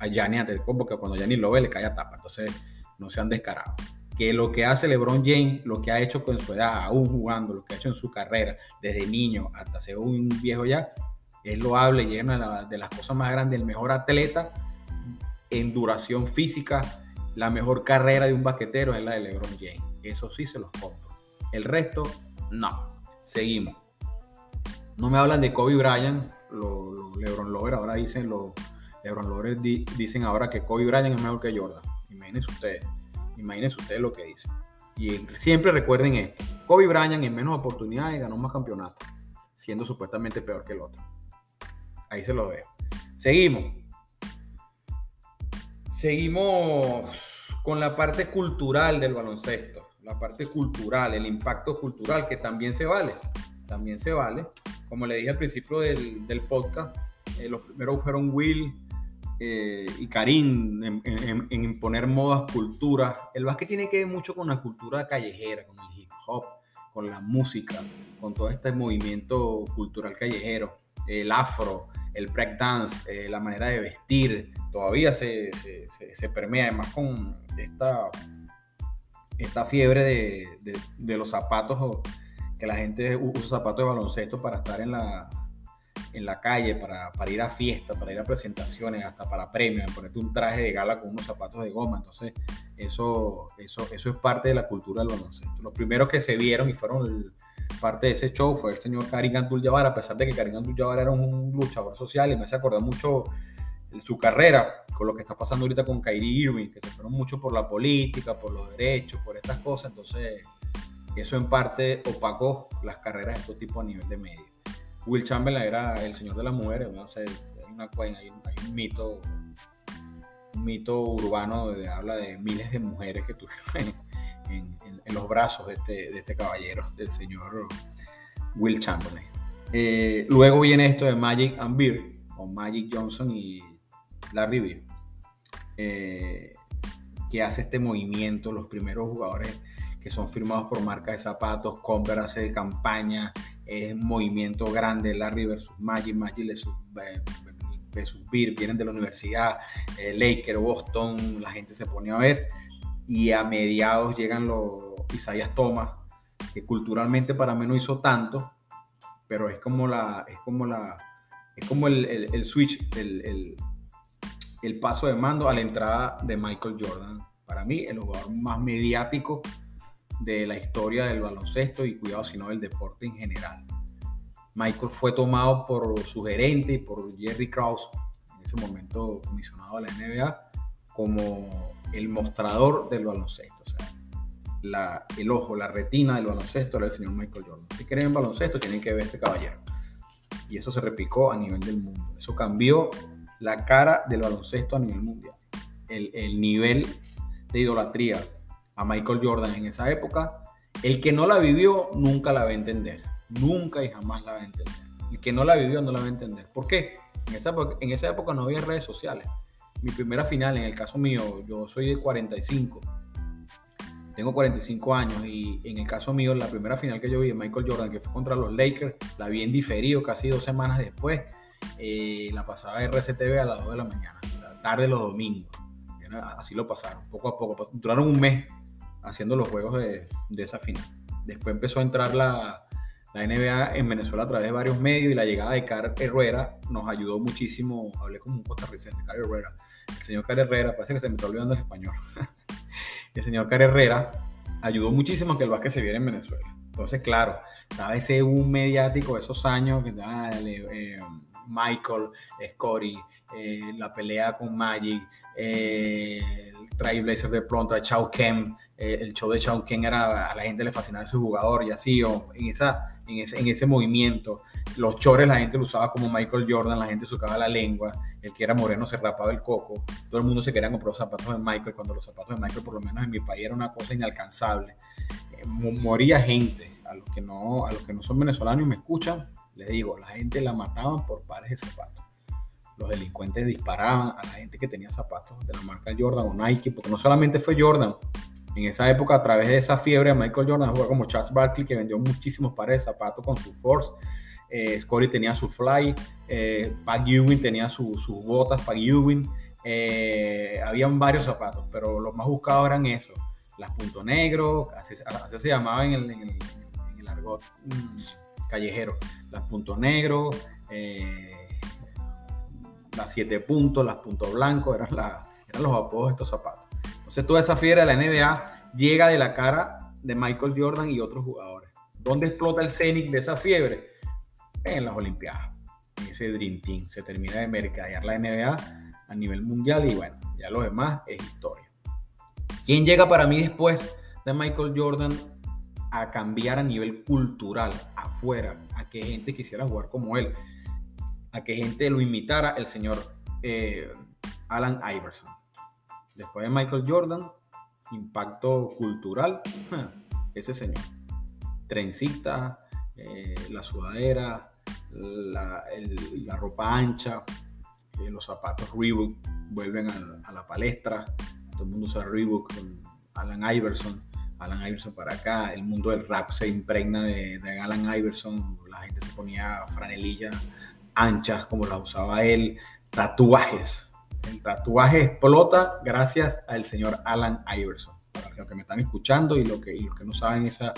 a, Gianni porque cuando Gianni lo ve le cae a tapa. Entonces no se han descarado. Que lo que hace LeBron James, lo que ha hecho con su edad, aún jugando, lo que ha hecho en su carrera, desde niño hasta ser un viejo ya, es loable y es una de las cosas más grandes, el mejor atleta en duración física, la mejor carrera de un basquetero es la de LeBron James. Eso sí se los compro. El resto, no. Seguimos. No me hablan de Kobe Bryant, los, LeBron Lovers ahora dicen, los LeBron Lovers dicen ahora que Kobe Bryant es mejor que Jordan. Imagínense ustedes, imagínense ustedes lo que dicen. Y siempre recuerden esto, Kobe Bryant en menos oportunidades ganó más campeonatos, siendo supuestamente peor que el otro. Ahí se lo veo. Seguimos. Seguimos con la parte cultural del baloncesto. La parte cultural, el impacto cultural que también se vale. También se vale. Como le dije al principio del, podcast, eh, los primeros fueron Will eh, y Karim en, imponer modas, culturas. El básquet tiene que ver mucho con la cultura callejera, con el hip hop, con la música, con todo este movimiento cultural callejero, el afro, el breakdance, eh, la manera de vestir, todavía se, se, permea, además con esta, esta fiebre de, de, los zapatos, que la gente usa zapatos de baloncesto para estar en la, en la calle, para, para, ir a fiestas, para ir a presentaciones, hasta para premios, ponerte un traje de gala con unos zapatos de goma. Entonces, eso, eso, eso es parte de la cultura del baloncesto. Los primeros que se vieron y fueron el, parte de ese show fue el señor Karim Abdul-Jabbar, a pesar de que Karim Abdul-Jabbar era un luchador social y me hace acordar mucho su carrera con lo que está pasando ahorita con Kyrie Irving, que se fueron mucho por la política, por los derechos, por estas cosas, entonces eso en parte opacó las carreras de estos tipos a nivel de medio. Will Chamberlain era el señor de las mujeres, ¿no? hay, una, hay, un mito un mito urbano donde habla de miles de mujeres que tuvieron *laughs* en, los brazos de este, de este, caballero, del señor Will Chamberlain. Eh, luego viene esto de Magic and Beer, o Magic Johnson y Larry Beer, eh, que hace este movimiento, los primeros jugadores que son firmados por marcas de zapatos, Converse hace campaña, es un movimiento grande, Larry versus Magic, Magic versus, versus Beer, vienen de la universidad, eh, Laker, Boston, la gente se pone a ver, y a mediados llegan los Isaías Thomas, que culturalmente para mí no hizo tanto, pero es como la, es como la, es como el, el, switch, el, paso de mando a la entrada de Michael Jordan. Para mí, el jugador más mediático de la historia del baloncesto y cuidado, sino del deporte en general. Michael fue tomado por su gerente y por Jerry Krause, en ese momento comisionado a la NBA, como el mostrador del baloncesto. O sea, la, el ojo, la retina del baloncesto era el señor Michael Jordan. Si quieren baloncesto, tienen que ver este caballero. Y eso se repicó a nivel del mundo. Eso cambió la cara del baloncesto a nivel mundial. El, el nivel de idolatría a Michael Jordan en esa época, el que no la vivió nunca la va a entender. Nunca y jamás la va a entender. El que no la vivió no la va a entender. ¿Por qué? En esa, en esa época no había redes sociales mi primera final, en el caso mío, yo soy de 45, tengo 45 años y en el caso mío, la primera final que yo vi de Michael Jordan, que fue contra los Lakers, la vi en diferido casi dos semanas después, eh, la pasaba RCTV a las 2 de la mañana, o tarde los domingos. Así lo pasaron, poco a poco. Duraron un mes haciendo los juegos de, de esa final. Después empezó a entrar la, la NBA en Venezuela a través de varios medios y la llegada de Car Herrera nos ayudó muchísimo. Hablé como un costarricense, Car Herrera. El señor Car Herrera, parece que se me está olvidando el español. *laughs* el señor Car Herrera ayudó muchísimo a que el básquet se viera en Venezuela. Entonces, claro, estaba ese boom mediático esos años, que dale, eh, Michael, Scotty, eh, la pelea con Magic, eh, el Trailblazer de pronto, a Chao Kem, el show de Chao Ken era, a la gente le fascinaba ese jugador y así, o en esa en ese, movimiento. Los chores la gente lo usaba como Michael Jordan, la gente usaba la lengua, el que era moreno se rapaba el coco, todo el mundo se quería comprar los zapatos de Michael, cuando los zapatos de Michael, por lo menos en mi país, era una cosa inalcanzable. Eh, moría gente, a los, que no, a los que no son venezolanos y me escuchan, les digo, la gente la mataban por pares de zapatos. Los delincuentes disparaban a la gente que tenía zapatos de la marca Jordan o Nike, porque no solamente fue Jordan, En esa época, a través de esa fiebre, Michael Jordan jugó como Charles Barkley, que vendió muchísimos pares de zapatos con su Force. Eh, Scotty tenía su Fly, eh, Ewing tenía sus botas, Pat Ewing. Eh, habían varios zapatos, pero los más buscados eran esos. Las punto negro, así, se llamaba en el, en el, argot mm, callejero. Las punto negro, eh, las siete puntos, las puntos blancos, eran, los apodos de estos zapatos. Entonces toda esa fiebre de la NBA llega de la cara de Michael Jordan y otros jugadores. ¿Dónde explota el Zenith de esa fiebre? En las Olimpiadas. Ese Dream Team. Se termina de mercadear la NBA a nivel mundial y bueno, ya lo demás es historia. ¿Quién llega para mí después de Michael Jordan a cambiar a nivel cultural, afuera, a que gente quisiera jugar como él, a que gente lo imitara? El señor eh, Alan Iverson. Después de Michael Jordan, impacto cultural, ese señor. Trencita, eh, la sudadera, la, la ropa ancha, los zapatos Reebok vuelven a, la palestra, todo el mundo usa Reebok con Alan Iverson, Alan Iverson para acá, el mundo del rap se impregna de, Alan Iverson, la gente se ponía franelillas anchas como las usaba él, tatuajes, el tatuaje explota gracias al señor Alan Iverson. Para los que me están escuchando y, lo que, y los que no saben esa,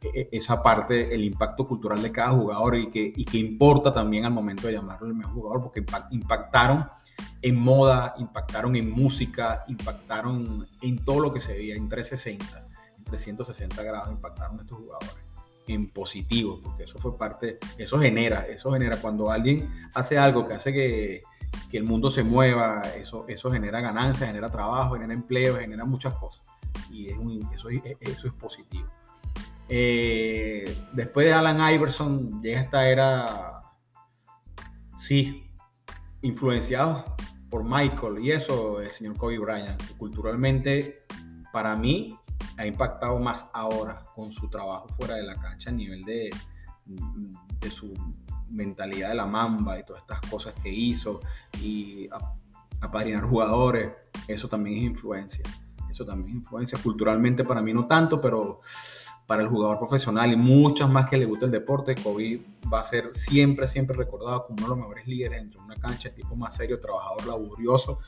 e, esa parte, el impacto cultural de cada jugador y que, y que importa también al momento de llamarlo el mejor jugador, porque impactaron en moda, impactaron en música, impactaron en todo lo que se veía, en 360, en 360 grados impactaron estos jugadores en positivo, porque eso fue parte, eso genera, eso genera, cuando alguien hace algo que hace que, el mundo se mueva, eso, eso genera ganancias, genera trabajo, genera empleo, genera muchas cosas. Y es eso, eso es positivo. Eh, después de Alan Iverson llega esta era, sí, influenciado por Michael y eso, el señor Kobe Bryant, culturalmente para mí ha impactado más ahora con su trabajo fuera de la cancha a nivel de, de su mentalidad de la mamba y todas estas cosas que hizo y aparinar jugadores, eso también es influencia. Eso también es influencia. Culturalmente para mí no tanto, pero para el jugador profesional y muchas más que le gusta el deporte, Kobe va a ser siempre, siempre recordado como uno de los mejores líderes dentro de una cancha, tipo más serio, trabajador, laborioso.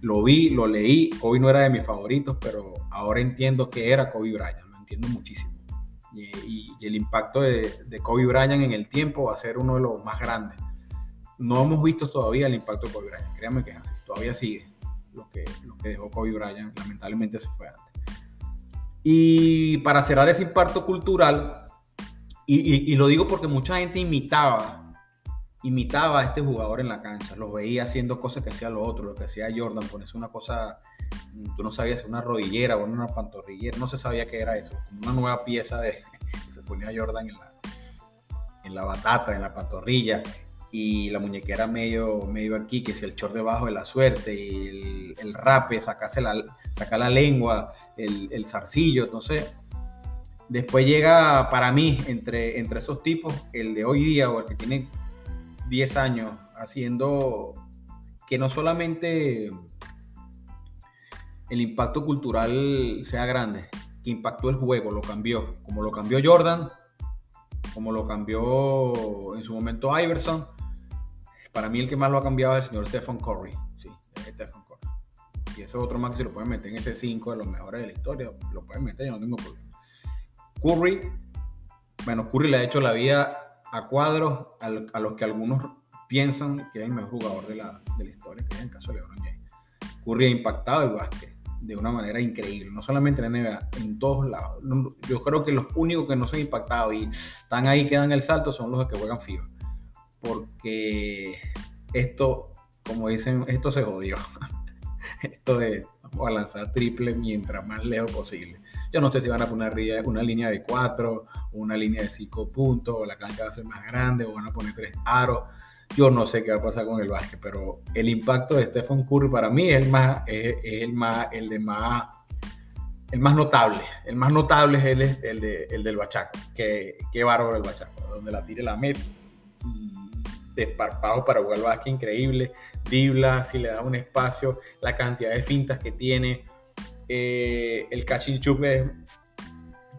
Lo vi, lo leí, Kobe no era de mis favoritos, pero ahora entiendo que era Kobe Bryant, lo entiendo muchísimo. Y, el impacto de, Kobe Bryant en el tiempo va a ser uno de los más grandes. No hemos visto todavía el impacto de Kobe Bryant, créanme que es así, todavía sigue lo que, lo que dejó Kobe Bryant, lamentablemente se fue antes. Y para cerrar ese impacto cultural, y, lo digo porque mucha gente imitaba, imitaba a este jugador en la cancha, lo veía haciendo cosas que hacía lo otro, lo que hacía Jordan, ponerse una cosa, tú no sabías una rodillera o una pantorrillera, no se sabía qué era eso, como una nueva pieza de, *laughs* se ponía Jordan en la, en la batata, en la pantorrilla, y la muñequera medio, medio aquí, que es el short debajo de la suerte, y el, rape, sacarse la, sacar la lengua, el, el zarcillo, no sé. Después llega para mí, entre, entre esos tipos, el de hoy día o el que tiene 10 años, haciendo que no solamente el impacto cultural sea grande, que impactó el juego, lo cambió, como lo cambió Jordan, como lo cambió en su momento Iverson, para mí el que más lo ha cambiado es el señor Stephen Curry. Sí, es Stephen Curry. Y ese otro más que se lo pueden meter en ese 5 de los mejores de la historia, lo pueden meter, yo no tengo problema. Curry, bueno, Curry le ha hecho la vida a cuadros a los que algunos piensan que es el mejor jugador de la, de la historia, que es el caso de LeBron James. Curry ha impactado el básquet de una manera increíble, no solamente en la NBA, en todos lados. Yo creo que los únicos que no se han impactado y están ahí, que dan el salto, son los que juegan FIBA porque esto, como dicen, esto se jodió. *laughs* esto de vamos triple mientras más lejos posible. Yo no sé si van a poner una línea de 4, una línea de 5 puntos, o la cancha va a ser más grande, o van a poner tres aros. Yo no sé qué va a pasar con el básquet, pero el impacto de Stephen Curry para mí es el más, es, el más, el de más, el más notable. El más notable es el, de, el del bachaco. Qué, qué bárbaro el bachaco, donde la tire la meta desparpajo para jugar básquet increíble. Dibla, si le da un espacio, la cantidad de fintas que tiene. Eh, el cachinchup es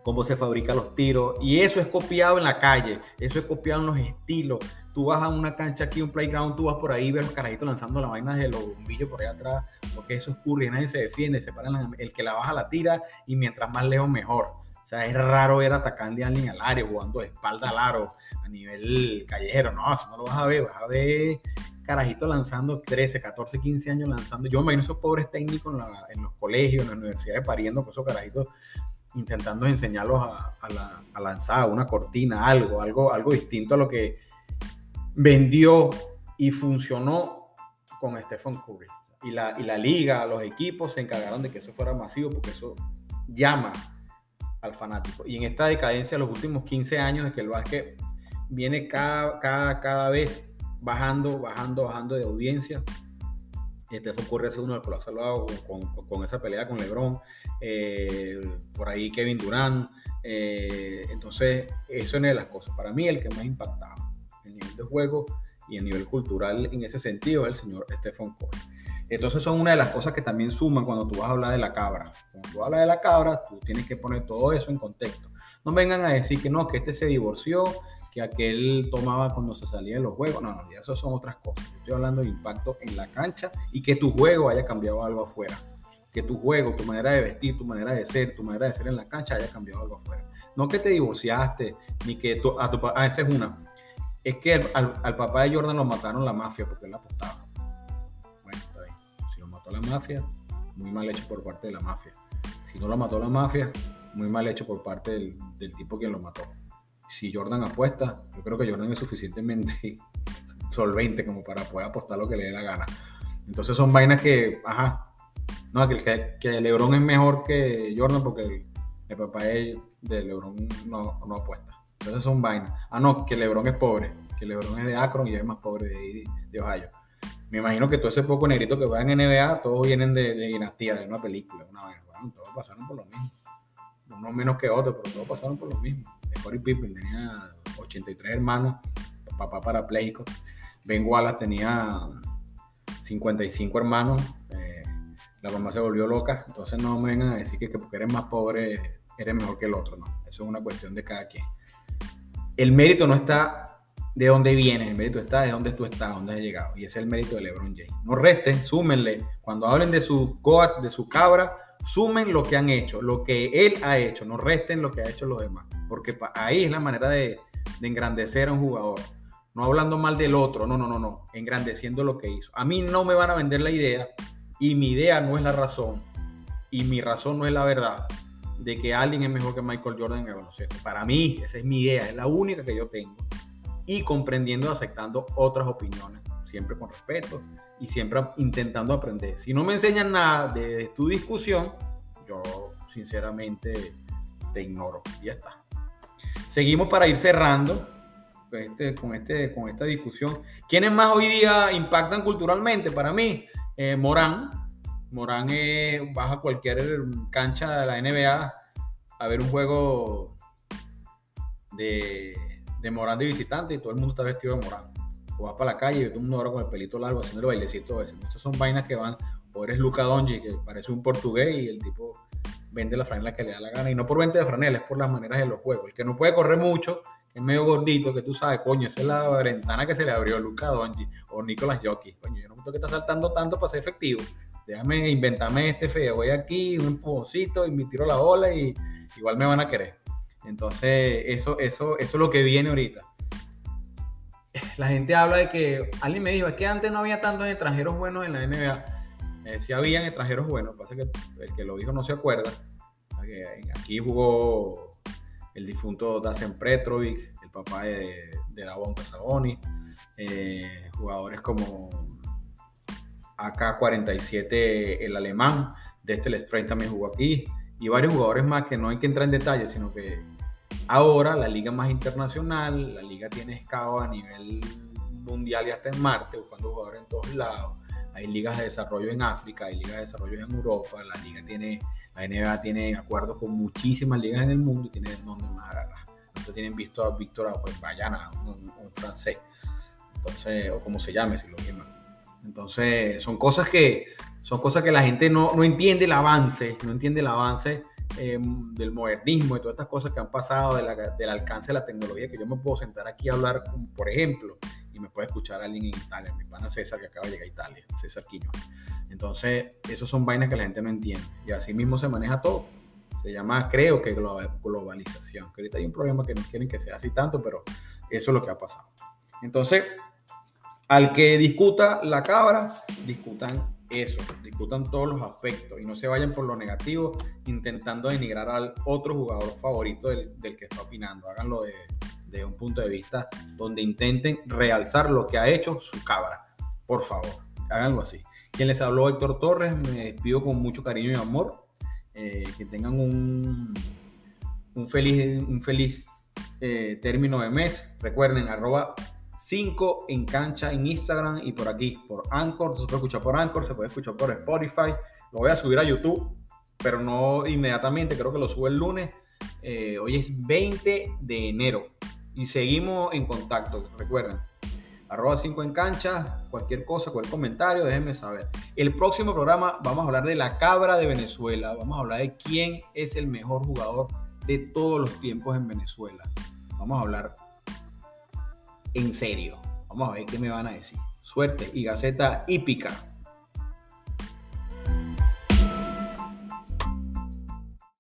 cómo se fabrican los tiros. Y eso es copiado en la calle, eso es copiado en los estilos. Tú vas a una cancha aquí, un playground, tú vas por ahí, ves los carajitos lanzando la vaina de los bombillos por ahí atrás, porque eso ocurre y nadie se defiende, se paran, el que la baja la tira y mientras más lejos mejor. O sea, es raro ver atacando a alguien al área, jugando de espalda al aro a nivel callejero. No, eso no lo vas a ver, vas a ver carajitos lanzando 13, 14, 15 años lanzando. Yo me imagino esos pobres técnicos en, los colegios, en las universidades pariendo con esos carajitos intentando enseñarlos a, lanzar una cortina, algo, algo, algo distinto a lo que vendió y funcionó con Stephen Curry. Y la, y la liga, los equipos se encargaron de que eso fuera masivo porque eso llama al fanático. Y en esta decadencia, los últimos 15 años de que el básquet viene cada, cada, cada vez bajando, bajando, bajando de audiencia, este ocurre ser uno ha salvado con, con, esa pelea con LeBron, eh, por ahí Kevin Durant. Eh, entonces, eso es una de las cosas. Para mí, el que más ha impactado el nivel de juego y el nivel cultural en ese sentido es el señor Stephen Curry. Entonces, son una de las cosas que también suman cuando tú vas a hablar de la cabra. Cuando tú hablas de la cabra, tú tienes que poner todo eso en contexto. No vengan a decir que no, que este se divorció, que aquel tomaba cuando se salía de los juegos. No, no, ya eso son otras cosas. Yo estoy hablando de impacto en la cancha y que tu juego haya cambiado algo afuera. Que tu juego, tu manera de vestir, tu manera de ser, tu manera de ser en la cancha haya cambiado algo afuera. No que te divorciaste, ni que tu, a tu ah, esa es una. Es que al, papá de Jordan lo mataron la mafia porque él apostaba. La mafia, muy mal hecho por parte de la mafia. Si no lo mató la mafia, muy mal hecho por parte del, del tipo que lo mató si Jordan apuesta, yo creo que Jordan es suficientemente *laughs* solvente como para poder apostar lo que le dé la gana. Entonces son vainas que, ajá, no, que, que LeBron es mejor que Jordan porque el, papá de, LeBron no, no, apuesta. Entonces son vainas. Ah, no, que LeBron es pobre, que LeBron es de Akron y es más pobre de, de Ohio. Me imagino que todo ese poco negrito que va en NBA, todos vienen de, de dinastía, de una película, una vaina. Bueno, todos pasaron por lo mismo. Uno menos que otro, pero todos pasaron por lo mismo. Corey Pippen tenía 83 hermanos, papá parapléjico. Ben Wallace tenía 55 hermanos. Eh, la mamá se volvió loca. Entonces no me vengan a decir que, porque eres más pobre eres mejor que el otro. No, eso es una cuestión de cada quien. El mérito no está de dónde vienes, el mérito está de dónde tú estás, dónde has llegado. Y ese es el mérito de LeBron James. No resten, súmenle. Cuando hablen de su goat, de su cabra, sumen lo que han hecho, lo que él ha hecho, no resten lo que ha hecho los demás, porque ahí es la manera de, engrandecer a un jugador. No hablando mal del otro, no, no, no, no, engrandeciendo lo que hizo. A mí no me van a vender la idea y mi idea no es la razón y mi razón no es la verdad de que alguien es mejor que Michael Jordan en el. Para mí, esa es mi idea, es la única que yo tengo. Y comprendiendo y aceptando otras opiniones, siempre con respeto y siempre intentando aprender. Si no me enseñan nada de, tu discusión, yo sinceramente te ignoro. Y ya está. Seguimos para ir cerrando este, con, este, con esta discusión. ¿Quiénes más hoy día impactan culturalmente? Para mí, eh, Morán. Morán baja cualquier cancha de la NBA a ver un juego de, de Morán de visitante y todo el mundo está vestido de Morán o vas para la calle y todo el mundo ahora con el pelito largo haciendo el bailecito ese. Esas son vainas que van, o eres Luca Donji, que parece un portugués y el tipo vende la franela que le da la gana. Y no por venta de franela, es por las maneras de los juegos. El que no puede correr mucho, es medio gordito, que tú sabes, coño, esa es la ventana que se le abrió a Luca Donji o Nicolás Jockey. Coño, yo no me que estar saltando tanto para ser efectivo. Déjame inventarme este feo. Voy aquí, un empujoncito y me tiro la bola y igual me van a querer. Entonces, eso, eso, eso es lo que viene ahorita la gente habla de que alguien me dijo, es que antes no había tantos extranjeros buenos en la NBA. Eh, sí habían extranjeros buenos, pasa que el que lo dijo no se acuerda. Aquí jugó el difunto Dasen Petrovic, el papá de, de Davon Casaboni, eh, jugadores como AK-47, el alemán, de este Strain también jugó aquí, y varios jugadores más que no hay que entrar en detalle, sino que Ahora la liga más internacional, la liga tiene escao a nivel mundial y hasta en Marte, buscando jugadores en todos lados. Hay ligas de desarrollo en África, hay ligas de desarrollo en Europa, la liga tiene, la NBA tiene acuerdos con muchísimas ligas en el mundo y tiene el nombre más agarrado. Entonces tienen visto a Víctor pues, Bayana, un, francés, entonces, o como se llame, si lo llaman. Entonces, son cosas que son cosas que la gente no, no entiende el avance, no entiende el avance em, del modernismo y todas estas cosas que han pasado, del alcance de la tecnología, que yo me puedo sentar aquí a hablar, por ejemplo, y me puede escuchar alguien en Italia, mi pana César que acaba de llegar a Italia, César Quiño. Entonces, esos son vainas que la gente no entiende. Y así mismo se maneja todo. Se llama, creo que, globalización. Que ahorita hay un problema que no quieren que sea así tanto, pero eso es lo que ha pasado. Entonces, al que discuta la cabra, discutan eso, discutan todos los aspectos y no se vayan por lo negativo intentando denigrar al otro jugador favorito del, que está opinando. Háganlo de, de un punto de vista donde intenten realzar lo que ha hecho su cabra. Por favor, háganlo así. Quien les habló, Héctor Torres, me despido con mucho cariño y amor. Eh, que tengan un, un feliz, un feliz eh, término de mes. Recuerden, arroba 5 en cancha en Instagram y por aquí, por Anchor. Se puede escuchar por Anchor, se puede escuchar por Spotify. Lo voy a subir a YouTube, pero no inmediatamente, creo que lo subo el lunes. Eh, hoy es 20 de enero y seguimos en contacto. Recuerden, arroba 5 en cancha, cualquier cosa, cualquier comentario, déjenme saber. El próximo programa vamos a hablar de la cabra de Venezuela, vamos a hablar de quién es el mejor jugador de todos los tiempos en Venezuela. Vamos a hablar en serio. Vamos a ver qué me van a decir. Suerte y Gaceta hípica.